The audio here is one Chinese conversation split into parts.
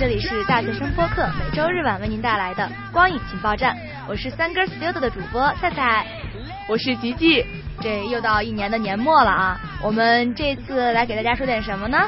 这里是大学生播客，每周日晚为您带来的光影情报站，我是三根 studio 的主播菜菜，我是吉吉。这又到一年的年末了啊，我们这次来给大家说点什么呢？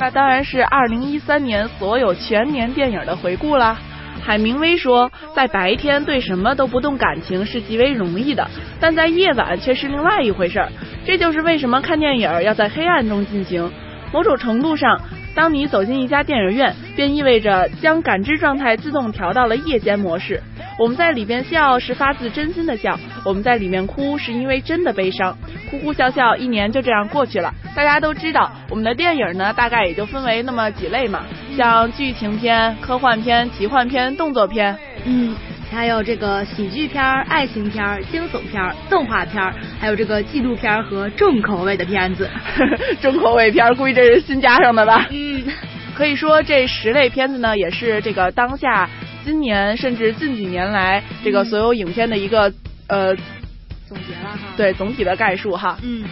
那当然是二零一三年所有全年电影的回顾啦。海明威说，在白天对什么都不动感情是极为容易的，但在夜晚却是另外一回事儿。这就是为什么看电影要在黑暗中进行。某种程度上，当你走进一家电影院，便意味着将感知状态自动调到了夜间模式。我们在里边笑是发自真心的笑，我们在里面哭是因为真的悲伤。哭哭笑笑，一年就这样过去了。大家都知道，我们的电影呢，大概也就分为那么几类嘛，像剧情片、科幻片、奇幻片、动作片，嗯，还有这个喜剧片、爱情片、惊悚片、动画片，还有这个纪录片和重口味的片子。重口味片，估计这是新加上的吧？嗯，可以说这十类片子呢，也是这个当下今年甚至近几年来这个所有影片的一个呃。总结了哈，对总体的概述哈。嗯，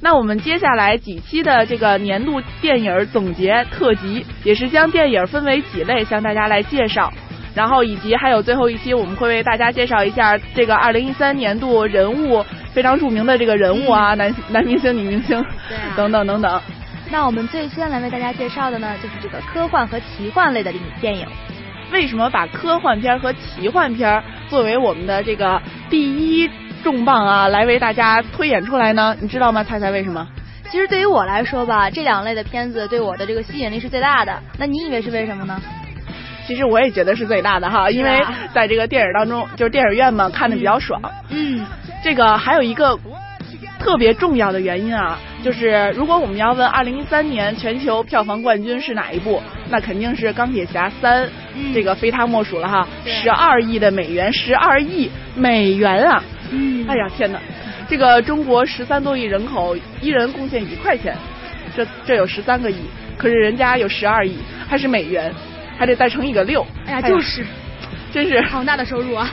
那我们接下来几期的这个年度电影总结特辑，也是将电影分为几类向大家来介绍，然后以及还有最后一期，我们会为大家介绍一下这个二零一三年度人物非常著名的这个人物啊，男 男明星、女明星，等等等等。那我们最先来为大家介绍的呢，就是这个科幻和奇幻类的电影。为什么把科幻片和奇幻片作为我们的这个第一？重磅啊，来为大家推演出来呢，你知道吗？猜猜为什么？其实对于我来说吧，这两类的片子对我的这个吸引力是最大的。那你以为是为什么呢？其实我也觉得是最大的哈，因为在这个电影当中，就是电影院嘛，看的比较爽。嗯，这个还有一个特别重要的原因啊，就是如果我们要问二零一三年全球票房冠军是哪一部，那肯定是《钢铁侠三》，这个非他莫属了哈，十二亿的美元，十二亿美元啊！嗯，哎呀天哪，这个中国十三多亿人口，一人贡献一块钱，这这有十三个亿，可是人家有十二亿，还是美元，还得再乘一个六。哎呀，就是，真是庞大的收入啊。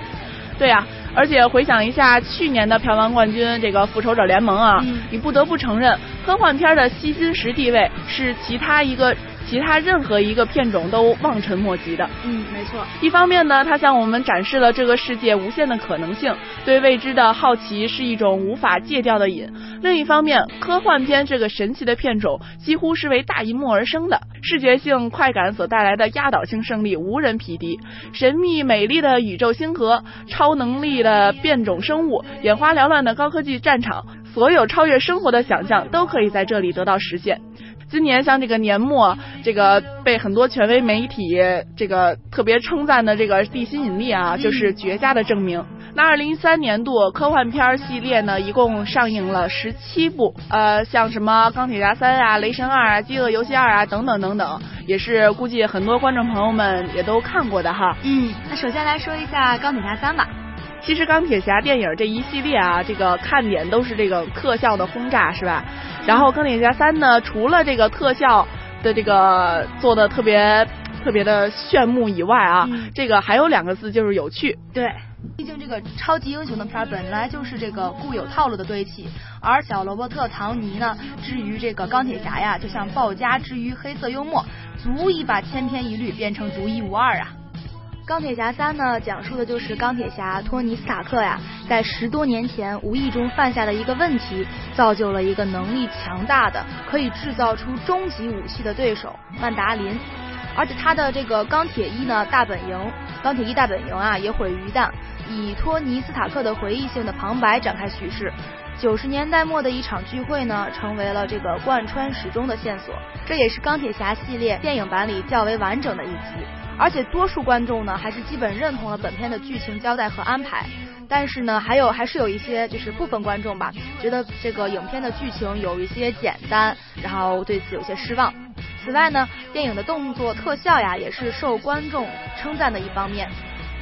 对呀，而且回想一下去年的票房冠军这个复仇者联盟啊，你不得不承认，科幻片的吸金石地位是其他一个。其他任何一个片种都望尘莫及的。嗯，没错。一方面呢，它向我们展示了这个世界无限的可能性，对未知的好奇是一种无法戒掉的瘾；另一方面，科幻片这个神奇的片种几乎是为大银幕而生的，视觉性快感所带来的压倒性胜利无人匹敌。神秘美丽的宇宙星河，超能力的变种生物，眼花缭乱的高科技战场，所有超越生活的想象都可以在这里得到实现。今年像这个年末，这个被很多权威媒体这个特别称赞的这个地心引力啊，就是绝佳的证明。那二零一三年度科幻片系列呢，一共上映了十七部，呃，像什么钢铁侠三啊、雷神二啊、饥饿游戏二啊等等等等，也是估计很多观众朋友们也都看过的哈。嗯，那首先来说一下钢铁侠三吧。其实钢铁侠电影这一系列啊，这个看点都是这个特效的轰炸，是吧？然后钢铁侠三呢，除了这个特效的这个做的特别特别的炫目以外啊，这个还有两个字就是有趣。对，毕竟这个超级英雄的片本来就是这个固有套路的堆砌，而小罗伯特唐尼呢，之于这个钢铁侠呀，就像鲍家之于黑色幽默，足以把千篇一律变成独一无二啊。钢铁侠三呢，讲述的就是钢铁侠托尼斯塔克呀，在十多年前无意中犯下的一个问题，造就了一个能力强大的、可以制造出终极武器的对手曼达林。而且他的这个钢铁一呢大本营，钢铁一大本营啊也毁于一旦，以托尼斯塔克的回忆性的旁白展开叙事。九十年代末的一场聚会呢，成为了这个贯穿始终的线索，这也是钢铁侠系列电影版里较为完整的一集。而且多数观众呢，还是基本认同了本片的剧情交代和安排。但是呢，还有还是有一些就是部分观众吧，觉得这个影片的剧情有一些简单，然后对此有些失望。此外呢，电影的动作特效呀，也是受观众称赞的一方面。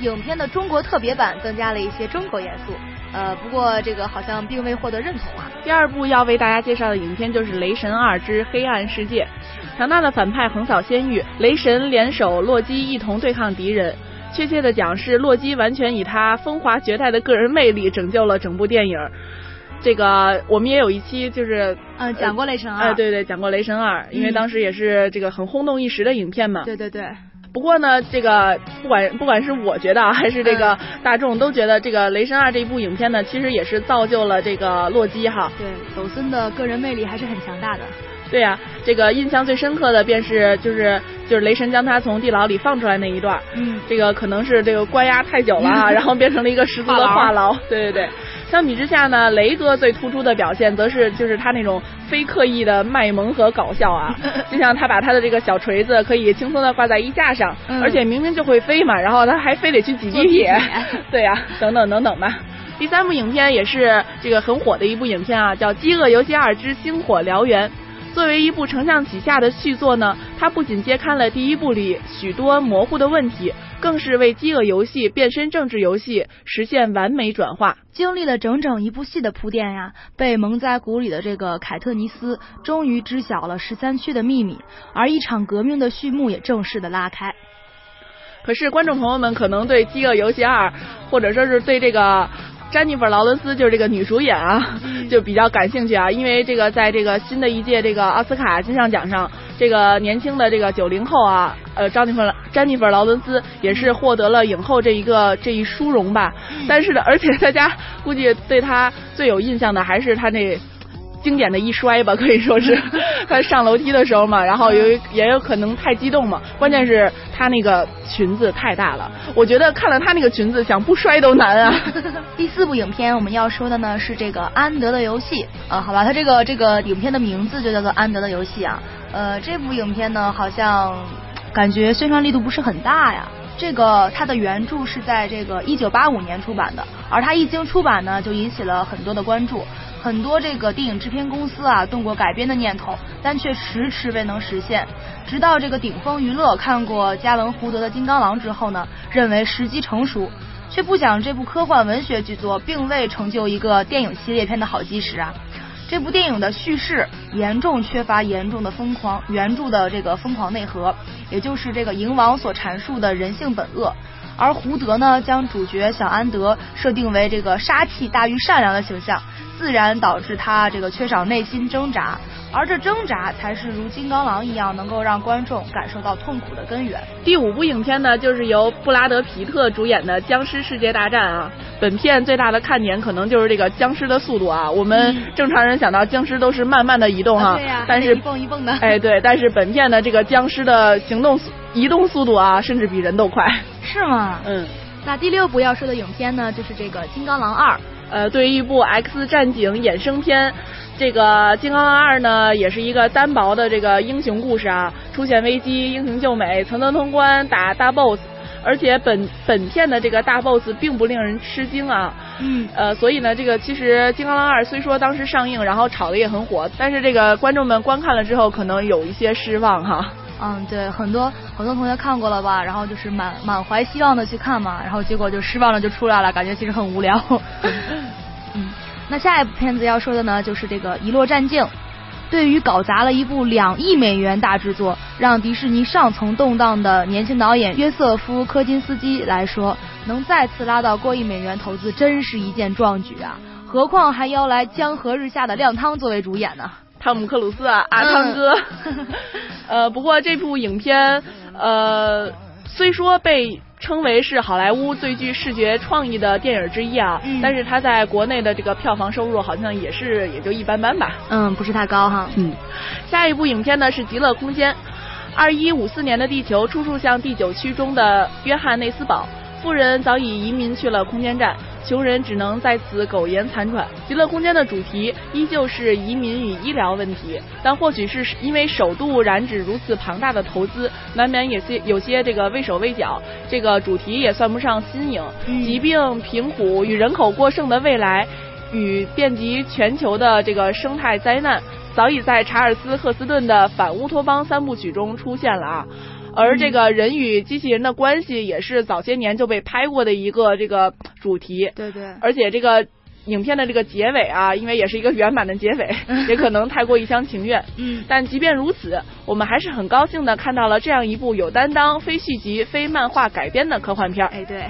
影片的中国特别版增加了一些中国元素，呃，不过这个好像并未获得认同啊。第二部要为大家介绍的影片就是《雷神二之黑暗世界》，强大的反派横扫仙域，雷神联手洛基一同对抗敌人。确切的讲，是洛基完全以他风华绝代的个人魅力拯救了整部电影。这个我们也有一期就是嗯讲过《雷神二》，哎对对，讲过《雷神二》，因为当时也是这个很轰动一时的影片嘛。对对对。不过呢，这个不管不管是我觉得还是这个大众都觉得，这个《雷神二》这一部影片呢，其实也是造就了这个洛基哈。对，抖森的个人魅力还是很强大的。对呀，这个印象最深刻的便是就是就是雷神将他从地牢里放出来那一段。嗯。这个可能是这个关押太久了啊，然后变成了一个十足的话痨。对对对。相比之下呢，雷哥最突出的表现则是就是他那种非刻意的卖萌和搞笑啊，就像他把他的这个小锤子可以轻松的挂在衣架上，而且明明就会飞嘛，然后他还非得去挤地铁，对呀，等等等等吧。第三部影片也是这个很火的一部影片啊，叫《饥饿游戏二之星火燎原》。作为一部承上启下的续作呢，它不仅揭开了第一部里许多模糊的问题。更是为饥饿游戏变身政治游戏实现完美转化，经历了整整一部戏的铺垫呀，被蒙在鼓里的这个凯特尼斯终于知晓了十三区的秘密，而一场革命的序幕也正式的拉开。可是观众朋友们可能对饥饿游戏二，或者说是对这个。詹妮弗·劳伦斯就是这个女主演啊，就比较感兴趣啊，因为这个在这个新的一届这个奥斯卡金像奖上，这个年轻的这个九零后啊，呃，詹妮弗·詹妮弗·劳伦斯也是获得了影后这一个这一殊荣吧。但是呢，而且大家估计对她最有印象的还是她那。经典的一摔吧，可以说是 他上楼梯的时候嘛，然后有也有可能太激动嘛，关键是他那个裙子太大了，我觉得看了他那个裙子想不摔都难啊。第四部影片我们要说的呢是这个安德的游戏啊，好吧，它这个这个影片的名字就叫做安德的游戏啊，呃，这部影片呢好像感觉宣传力度不是很大呀。这个它的原著是在这个一九八五年出版的，而它一经出版呢就引起了很多的关注。很多这个电影制片公司啊动过改编的念头，但却迟迟未能实现。直到这个顶峰娱乐看过加文胡德的《金刚狼》之后呢，认为时机成熟，却不想这部科幻文学巨作并未成就一个电影系列片的好基石啊。这部电影的叙事严重缺乏严重的疯狂原著的这个疯狂内核，也就是这个蝇王所阐述的人性本恶。而胡德呢，将主角小安德设定为这个杀气大于善良的形象，自然导致他这个缺少内心挣扎，而这挣扎才是如金刚狼一样能够让观众感受到痛苦的根源。第五部影片呢，就是由布拉德皮特主演的《僵尸世界大战》啊。本片最大的看点可能就是这个僵尸的速度啊。我们正常人想到僵尸都是慢慢的移动哈，对呀，但是一蹦一蹦的。哎，对，但是本片的这个僵尸的行动移动速度啊，甚至比人都快。是吗？嗯，那第六部要说的影片呢，就是这个《金刚狼二》。呃，对于一部 X 战警衍生片，这个《金刚狼二》呢，也是一个单薄的这个英雄故事啊。出现危机，英雄救美，层层通关，打大 BOSS。而且本本片的这个大 BOSS 并不令人吃惊啊。嗯。呃，所以呢，这个其实《金刚狼二》虽说当时上映，然后炒的也很火，但是这个观众们观看了之后，可能有一些失望哈。嗯，对，很多很多同学看过了吧，然后就是满满怀希望的去看嘛，然后结果就失望了就出来了，感觉其实很无聊。嗯，那下一部片子要说的呢，就是这个《遗落战境》。对于搞砸了一部两亿美元大制作，让迪士尼上层动荡的年轻导演约瑟夫·科金斯基来说，能再次拉到过亿美元投资，真是一件壮举啊！何况还邀来江河日下的亮汤作为主演呢。汤姆克鲁斯啊，阿汤哥。呃，不过这部影片，呃，虽说被称为是好莱坞最具视觉创意的电影之一啊，但是它在国内的这个票房收入好像也是也就一般般吧。嗯，不是太高哈。嗯，下一部影片呢是《极乐空间》。二一五四年的地球处处像第九区中的约翰内斯堡。富人早已移民去了空间站，穷人只能在此苟延残喘。极乐空间的主题依旧是移民与医疗问题，但或许是因为首度染指如此庞大的投资，难免有些有些这个畏手畏脚。这个主题也算不上新颖，疾病、贫苦与人口过剩的未来，与遍及全球的这个生态灾难，早已在查尔斯·赫斯顿的反乌托邦三部曲中出现了啊。而这个人与机器人的关系也是早些年就被拍过的一个这个主题。对对。而且这个影片的这个结尾啊，因为也是一个圆满的结尾，也可能太过一厢情愿。嗯。但即便如此，我们还是很高兴的看到了这样一部有担当、非续集、非漫画改编的科幻片。哎，对。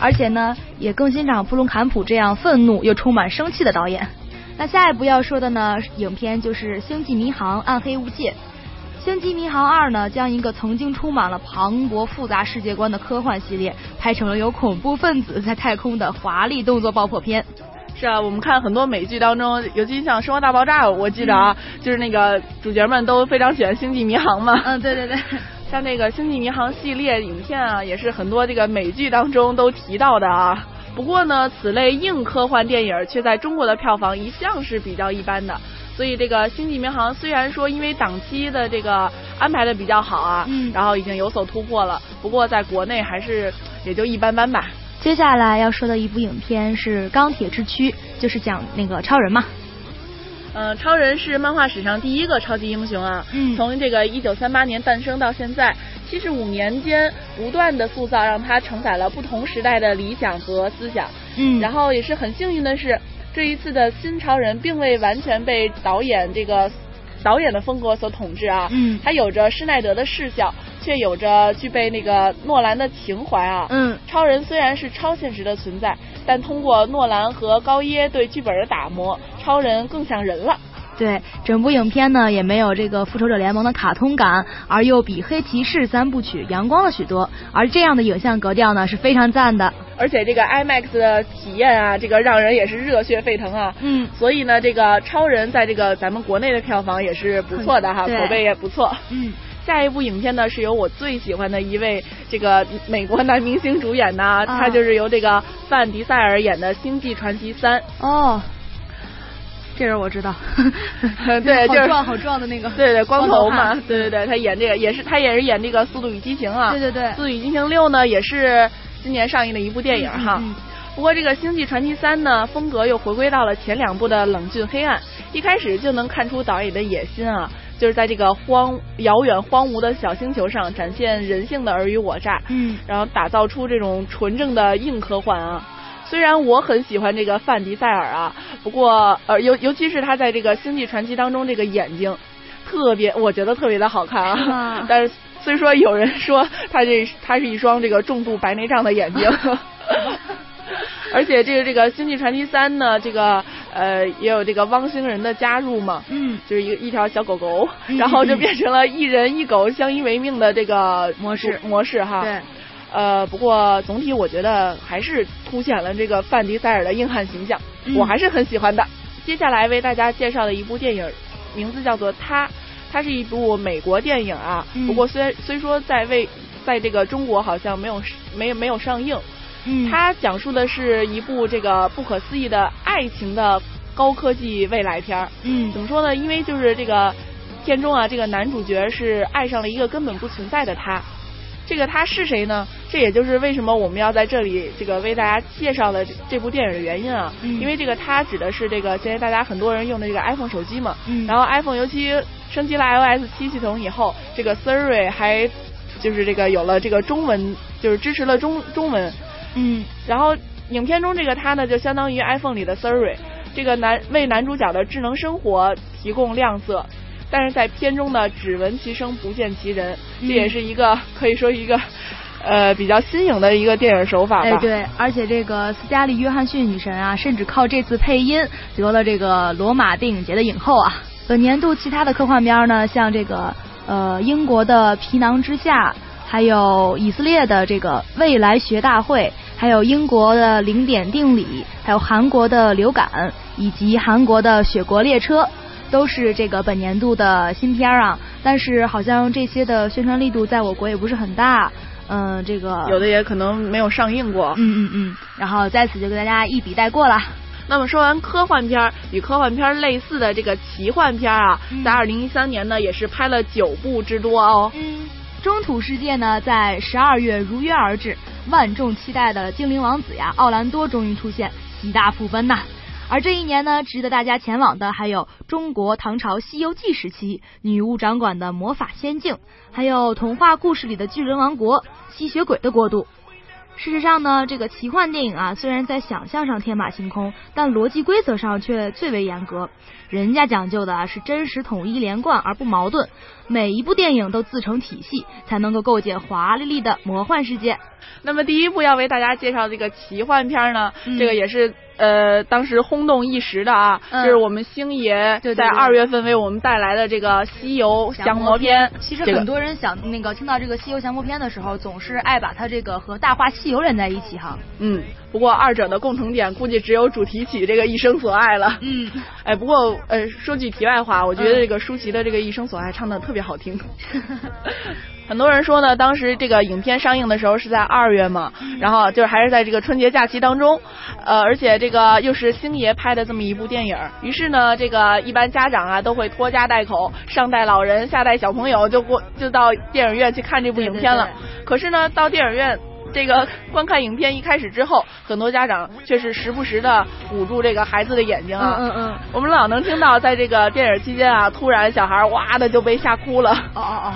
而且呢，也更欣赏布隆坎普这样愤怒又充满生气的导演。那下一步要说的呢，影片就是《星际迷航：暗黑无界》。《星际迷航二》呢，将一个曾经充满了磅礴复杂世界观的科幻系列，拍成了有恐怖分子在太空的华丽动作爆破片。是啊，我们看很多美剧当中，尤其像《生活大爆炸》，我记得啊，就是那个主角们都非常喜欢《星际迷航》嘛。嗯，对对对。像那个《星际迷航》系列影片啊，也是很多这个美剧当中都提到的啊。不过呢，此类硬科幻电影却在中国的票房一向是比较一般的。所以这个《星际迷航》虽然说因为档期的这个安排的比较好啊，嗯，然后已经有所突破了，不过在国内还是也就一般般吧。接下来要说的一部影片是《钢铁之躯》，就是讲那个超人嘛。嗯，超人是漫画史上第一个超级英雄啊，嗯，从这个一九三八年诞生到现在，七十五年间不断的塑造，让他承载了不同时代的理想和思想。嗯，然后也是很幸运的是。这一次的新超人并未完全被导演这个导演的风格所统治啊，嗯，他有着施耐德的视效，却有着具备那个诺兰的情怀啊，嗯，超人虽然是超现实的存在，但通过诺兰和高耶对剧本的打磨，超人更像人了。对，整部影片呢也没有这个复仇者联盟的卡通感，而又比黑骑士三部曲阳光了许多，而这样的影像格调呢是非常赞的。而且这个 IMAX 的体验啊，这个让人也是热血沸腾啊。嗯。所以呢，这个超人在这个咱们国内的票房也是不错的哈，口碑也不错。嗯。下一部影片呢，是由我最喜欢的一位这个美国男明星主演的，他就是由这个范迪塞尔演的《星际传奇三》。哦。这人我知道，对，就是好壮好壮的那个，对对，光头嘛，对对对，他演这个也是他也是演这个《速度与激情》啊，对对对，《速度与激情六》呢也是今年上映的一部电影哈。不过这个《星际传奇三》呢，风格又回归到了前两部的冷峻黑暗，一开始就能看出导演的野心啊，就是在这个荒遥远荒芜的小星球上展现人性的尔虞我诈，嗯，然后打造出这种纯正的硬科幻啊。虽然我很喜欢这个范迪塞尔啊，不过呃尤尤其是他在这个《星际传奇》当中这个眼睛，特别我觉得特别的好看啊。但是 虽说有人说他这他是一双这个重度白内障的眼睛，而且这个这个《星际传奇三》呢，这个呃也有这个汪星人的加入嘛，嗯，就是一一条小狗狗，然后就变成了一人一狗相依为命的这个模式模式哈。对。呃，不过总体我觉得还是凸显了这个范迪塞尔的硬汉形象，我还是很喜欢的。接下来为大家介绍的一部电影，名字叫做《他》，它是一部美国电影啊。不过虽虽说在为在这个中国好像没有没没有上映。嗯。它讲述的是一部这个不可思议的爱情的高科技未来片儿。嗯。怎么说呢？因为就是这个片中啊，这个男主角是爱上了一个根本不存在的他。这个他是谁呢？这也就是为什么我们要在这里这个为大家介绍的这部电影的原因啊。嗯。因为这个它指的是这个现在大家很多人用的这个 iPhone 手机嘛。嗯。然后 iPhone 尤其升级了 iOS 七系统以后，这个 Siri 还就是这个有了这个中文，就是支持了中中文。嗯。然后影片中这个它呢，就相当于 iPhone 里的 Siri，这个男为男主角的智能生活提供亮色。但是在片中呢，只闻其声不见其人，这也是一个 可以说一个呃比较新颖的一个电影手法吧。哎，对，而且这个斯嘉丽·约翰逊女神啊，甚至靠这次配音得了这个罗马电影节的影后啊。本年度其他的科幻片呢，像这个呃英国的《皮囊之下》，还有以色列的这个《未来学大会》，还有英国的《零点定理》，还有韩国的《流感》，以及韩国的《雪国列车》。都是这个本年度的新片啊，但是好像这些的宣传力度在我国也不是很大，嗯，这个有的也可能没有上映过，嗯嗯嗯，然后在此就给大家一笔带过了。那么说完科幻片儿与科幻片儿类似的这个奇幻片儿啊，在二零一三年呢也是拍了九部之多哦。嗯，中土世界呢在十二月如约而至，万众期待的精灵王子呀奥兰多终于出现，喜大普奔呐。而这一年呢，值得大家前往的还有中国唐朝《西游记》时期女巫掌管的魔法仙境，还有童话故事里的巨人王国、吸血鬼的国度。事实上呢，这个奇幻电影啊，虽然在想象上天马行空，但逻辑规则上却最为严格。人家讲究的啊是真实统一连贯而不矛盾，每一部电影都自成体系，才能够构建华丽丽的魔幻世界。那么第一部要为大家介绍这个奇幻片呢，这个也是。呃，当时轰动一时的啊，就是我们星爷在二月份为我们带来的这个《西游降魔篇》。其实很多人想那个听到这个《西游降魔篇》的时候，总是爱把它这个和《大话西游》连在一起哈。嗯，不过二者的共同点估计只有主题曲这个《一生所爱》了。嗯，哎，不过呃，说句题外话，我觉得这个舒淇的这个《一生所爱》唱的特别好听。很多人说呢，当时这个影片上映的时候是在二月嘛，然后就是还是在这个春节假期当中，呃，而且这个又是星爷拍的这么一部电影，于是呢，这个一般家长啊都会拖家带口，上带老人，下带小朋友，就过就到电影院去看这部影片了。可是呢，到电影院这个观看影片一开始之后，很多家长却是时不时的捂住这个孩子的眼睛啊。嗯嗯。我们老能听到，在这个电影期间啊，突然小孩哇的就被吓哭了。哦哦哦。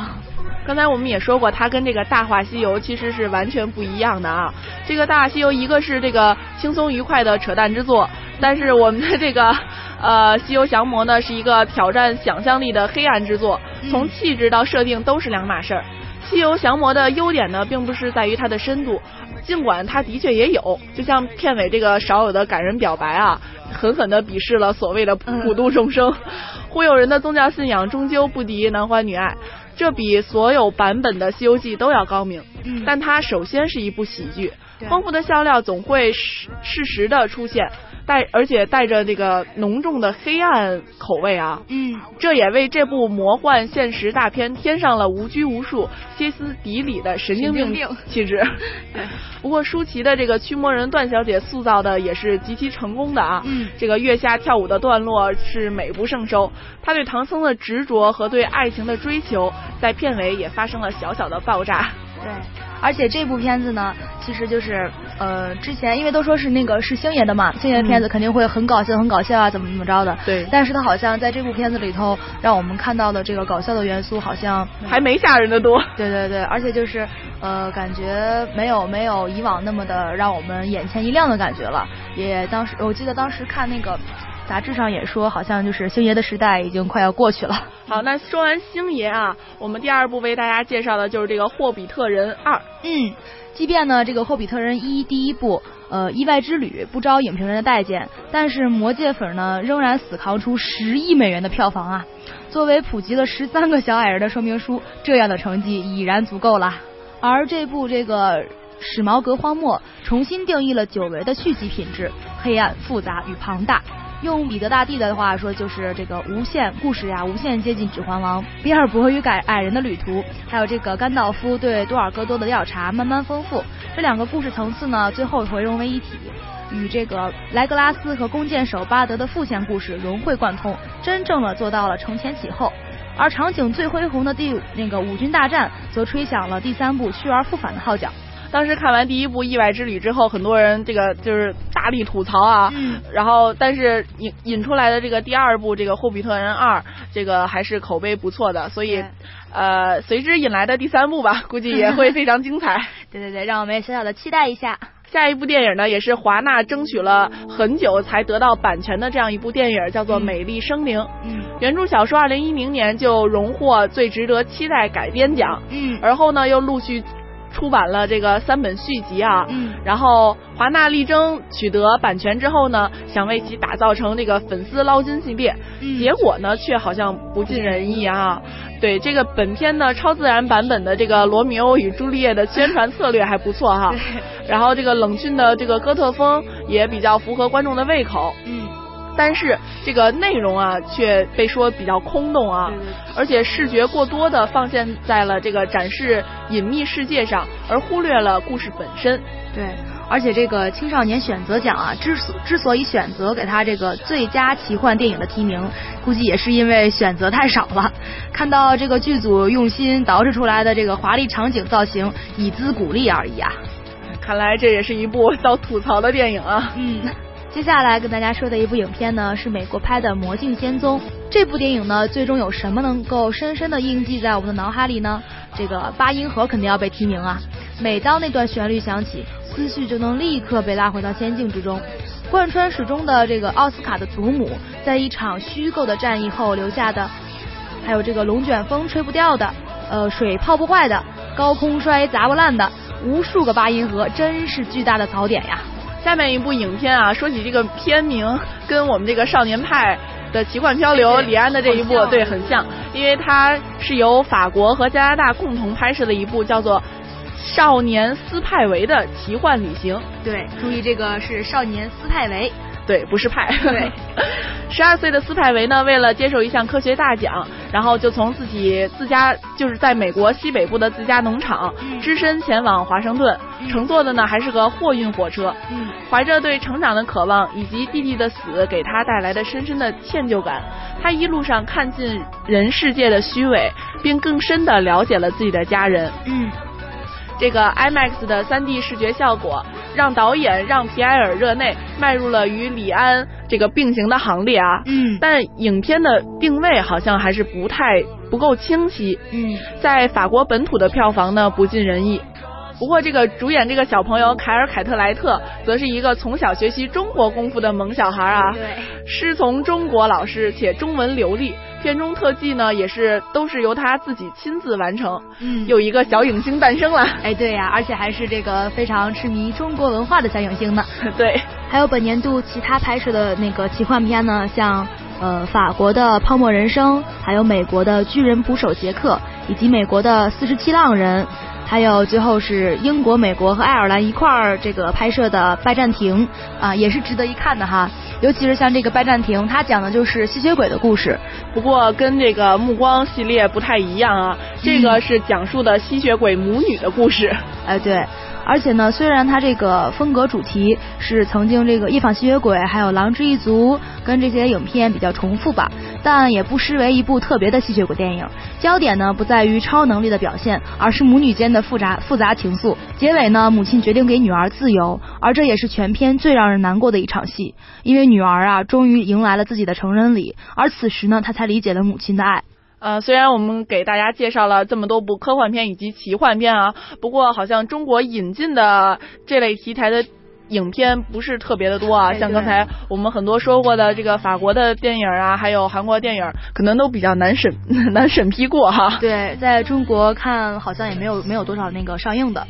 刚才我们也说过，它跟这个《大话西游》其实是完全不一样的啊。这个《大话西游》一个是这个轻松愉快的扯淡之作，但是我们的这个 呃《西游降魔》呢是一个挑战想象力的黑暗之作，从气质到设定都是两码事儿。《西游降魔》的优点呢，并不是在于它的深度，尽管它的确也有，就像片尾这个少有的感人表白啊，狠狠地鄙视了所谓的普度众生，忽悠人的宗教信仰终究不敌男欢女爱。这比所有版本的《西游记》都要高明，但它首先是一部喜剧，丰富的笑料总会适适时的出现。带而且带着这个浓重的黑暗口味啊，嗯，这也为这部魔幻现实大片添上了无拘无束、歇斯底里的神经病气质。不过舒淇的这个驱魔人段小姐塑造的也是极其成功的啊，嗯，这个月下跳舞的段落是美不胜收。她对唐僧的执着和对爱情的追求，在片尾也发生了小小的爆炸。对。而且这部片子呢，其实就是呃，之前因为都说是那个是星爷的嘛，星爷的片子肯定会很搞笑，很搞笑啊，怎么怎么着的。对。但是他好像在这部片子里头，让我们看到的这个搞笑的元素好像还没吓人的多。对对对，而且就是呃，感觉没有没有以往那么的让我们眼前一亮的感觉了。也当时我记得当时看那个。杂志上也说，好像就是星爷的时代已经快要过去了。好，那说完星爷啊，我们第二部为大家介绍的就是这个《霍比特人二》。嗯，即便呢这个《霍比特人一》第一部呃意外之旅不招影评人的待见，但是魔戒粉呢仍然死扛出十亿美元的票房啊。作为普及了十三个小矮人的说明书，这样的成绩已然足够了。而这部这个史矛革荒漠重新定义了久违的续集品质，黑暗、复杂与庞大。用彼得大帝的话说，就是这个无限故事呀，无限接近指环王。比尔博与改矮人的旅途，还有这个甘道夫对多尔戈多的调查，慢慢丰富。这两个故事层次呢，最后会融为一体，与这个莱格拉斯和弓箭手巴德的副线故事融会贯通，真正的做到了承前启后。而场景最恢宏的第那个五军大战，则吹响了第三部去而复返的号角。当时看完第一部《意外之旅》之后，很多人这个就是大力吐槽啊，嗯然后但是引引出来的这个第二部这个《霍比特人二》，这个还是口碑不错的，所以呃随之引来的第三部吧，估计也会非常精彩。对对对，让我们也小小的期待一下。下一部电影呢，也是华纳争取了很久才得到版权的这样一部电影，叫做《美丽生灵》。嗯，原著小说二零一零年就荣获最值得期待改编奖。嗯，而后呢又陆续。出版了这个三本续集啊，嗯，然后华纳力争取得版权之后呢，想为其打造成这个粉丝捞金系列，结果呢却好像不尽人意啊。对这个本片呢超自然版本的这个罗密欧与朱丽叶的宣传策略还不错哈，然后这个冷峻的这个哥特风也比较符合观众的胃口，嗯。但是这个内容啊，却被说比较空洞啊，而且视觉过多的放现在了这个展示隐秘世界上，而忽略了故事本身。对，而且这个青少年选择奖啊，之所之所以选择给他这个最佳奇幻电影的提名，估计也是因为选择太少了。看到这个剧组用心捯饬出来的这个华丽场景造型，以资鼓励而已啊。看来这也是一部遭吐槽的电影啊。嗯。接下来跟大家说的一部影片呢，是美国拍的《魔镜仙踪》。这部电影呢，最终有什么能够深深的印记在我们的脑海里呢？这个八音盒肯定要被提名啊！每当那段旋律响起，思绪就能立刻被拉回到仙境之中。贯穿始终的这个奥斯卡的祖母，在一场虚构的战役后留下的，还有这个龙卷风吹不掉的，呃，水泡不坏的，高空摔砸不烂的，无数个八音盒，真是巨大的槽点呀！下面一部影片啊，说起这个片名，跟我们这个少年派的奇幻漂流李安的这一部对很像，因为它是由法国和加拿大共同拍摄的一部叫做。少年斯派维的奇幻旅行，对，注意这个是少年斯派维，对，不是派。对，十二岁的斯派维呢，为了接受一项科学大奖，然后就从自己自家就是在美国西北部的自家农场，只身前往华盛顿，乘坐的呢还是个货运火车。嗯，怀着对成长的渴望以及弟弟的死给他带来的深深的歉疚感，他一路上看尽人世界的虚伪，并更深的了解了自己的家人。嗯。这个 IMAX 的 3D 视觉效果，让导演让皮埃尔热内迈入了与李安这个并行的行列啊。嗯。但影片的定位好像还是不太不够清晰。嗯。在法国本土的票房呢不尽人意。不过这个主演这个小朋友凯尔凯特莱特，则是一个从小学习中国功夫的萌小孩啊。对。师从中国老师，且中文流利。片中特技呢，也是都是由他自己亲自完成。嗯，有一个小影星诞生了。哎，对呀，而且还是这个非常痴迷中国文化的小影星呢。对，还有本年度其他拍摄的那个奇幻片呢，像呃法国的《泡沫人生》，还有美国的《巨人捕手杰克》，以及美国的《四十七浪人》。还有最后是英国、美国和爱尔兰一块儿这个拍摄的《拜占庭》啊，也是值得一看的哈。尤其是像这个《拜占庭》，它讲的就是吸血鬼的故事，不过跟这个《暮光》系列不太一样啊。这个是讲述的吸血鬼母女的故事。哎，对。而且呢，虽然它这个风格主题是曾经这个夜访吸血鬼，还有狼之一族跟这些影片比较重复吧，但也不失为一部特别的吸血鬼电影。焦点呢不在于超能力的表现，而是母女间的复杂复杂情愫。结尾呢，母亲决定给女儿自由，而这也是全片最让人难过的一场戏，因为女儿啊终于迎来了自己的成人礼，而此时呢，她才理解了母亲的爱。呃，虽然我们给大家介绍了这么多部科幻片以及奇幻片啊，不过好像中国引进的这类题材的影片不是特别的多啊。像刚才我们很多说过的这个法国的电影啊，还有韩国电影，可能都比较难审 难审批过哈。对，在中国看好像也没有没有多少那个上映的。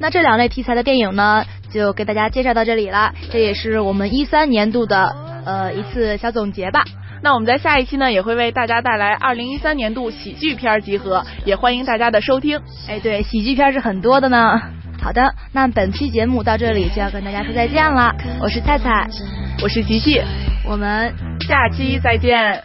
那这两类题材的电影呢，就给大家介绍到这里了。这也是我们一三年度的呃一次小总结吧。那我们在下一期呢，也会为大家带来二零一三年度喜剧片集合，也欢迎大家的收听。哎，对，喜剧片是很多的呢。好的，那本期节目到这里就要跟大家说再见了。我是菜菜，我是琪琪，我们下期再见。